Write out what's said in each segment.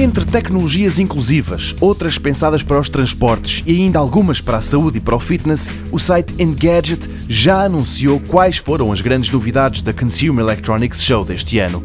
Entre tecnologias inclusivas, outras pensadas para os transportes e ainda algumas para a saúde e para o fitness, o site Engadget já anunciou quais foram as grandes novidades da Consumer Electronics Show deste ano.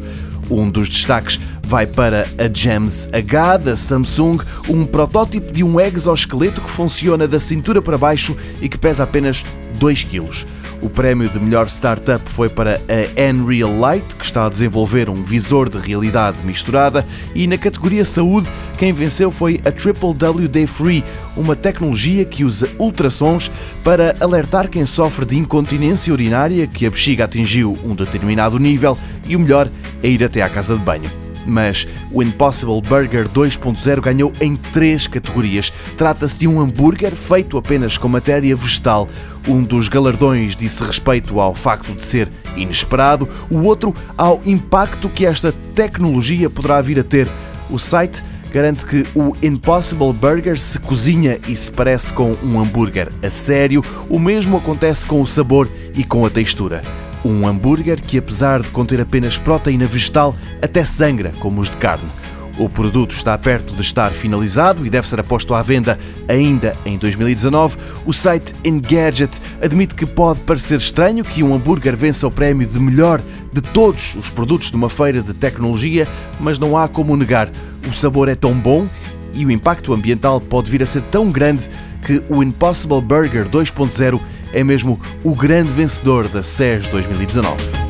Um dos destaques vai para a Gems H da Samsung, um protótipo de um exoesqueleto que funciona da cintura para baixo e que pesa apenas 2 kg. O prémio de melhor startup foi para a Unreal Light, que está a desenvolver um visor de realidade misturada, e na categoria saúde, quem venceu foi a Triple WD Free, uma tecnologia que usa ultrassons para alertar quem sofre de incontinência urinária, que a bexiga atingiu um determinado nível, e o melhor é ir até à casa de banho mas o Impossible Burger 2.0 ganhou em três categorias. Trata-se de um hambúrguer feito apenas com matéria vegetal. Um dos galardões disse respeito ao facto de ser inesperado, o outro ao impacto que esta tecnologia poderá vir a ter. O site garante que o Impossible Burger se cozinha e se parece com um hambúrguer a sério, o mesmo acontece com o sabor e com a textura. Um hambúrguer que, apesar de conter apenas proteína vegetal, até sangra como os de carne. O produto está perto de estar finalizado e deve ser aposto à venda ainda em 2019. O site Engadget admite que pode parecer estranho que um hambúrguer vença o prémio de melhor de todos os produtos de uma feira de tecnologia, mas não há como negar. O sabor é tão bom e o impacto ambiental pode vir a ser tão grande que o Impossible Burger 2.0 é mesmo o grande vencedor da SES 2019.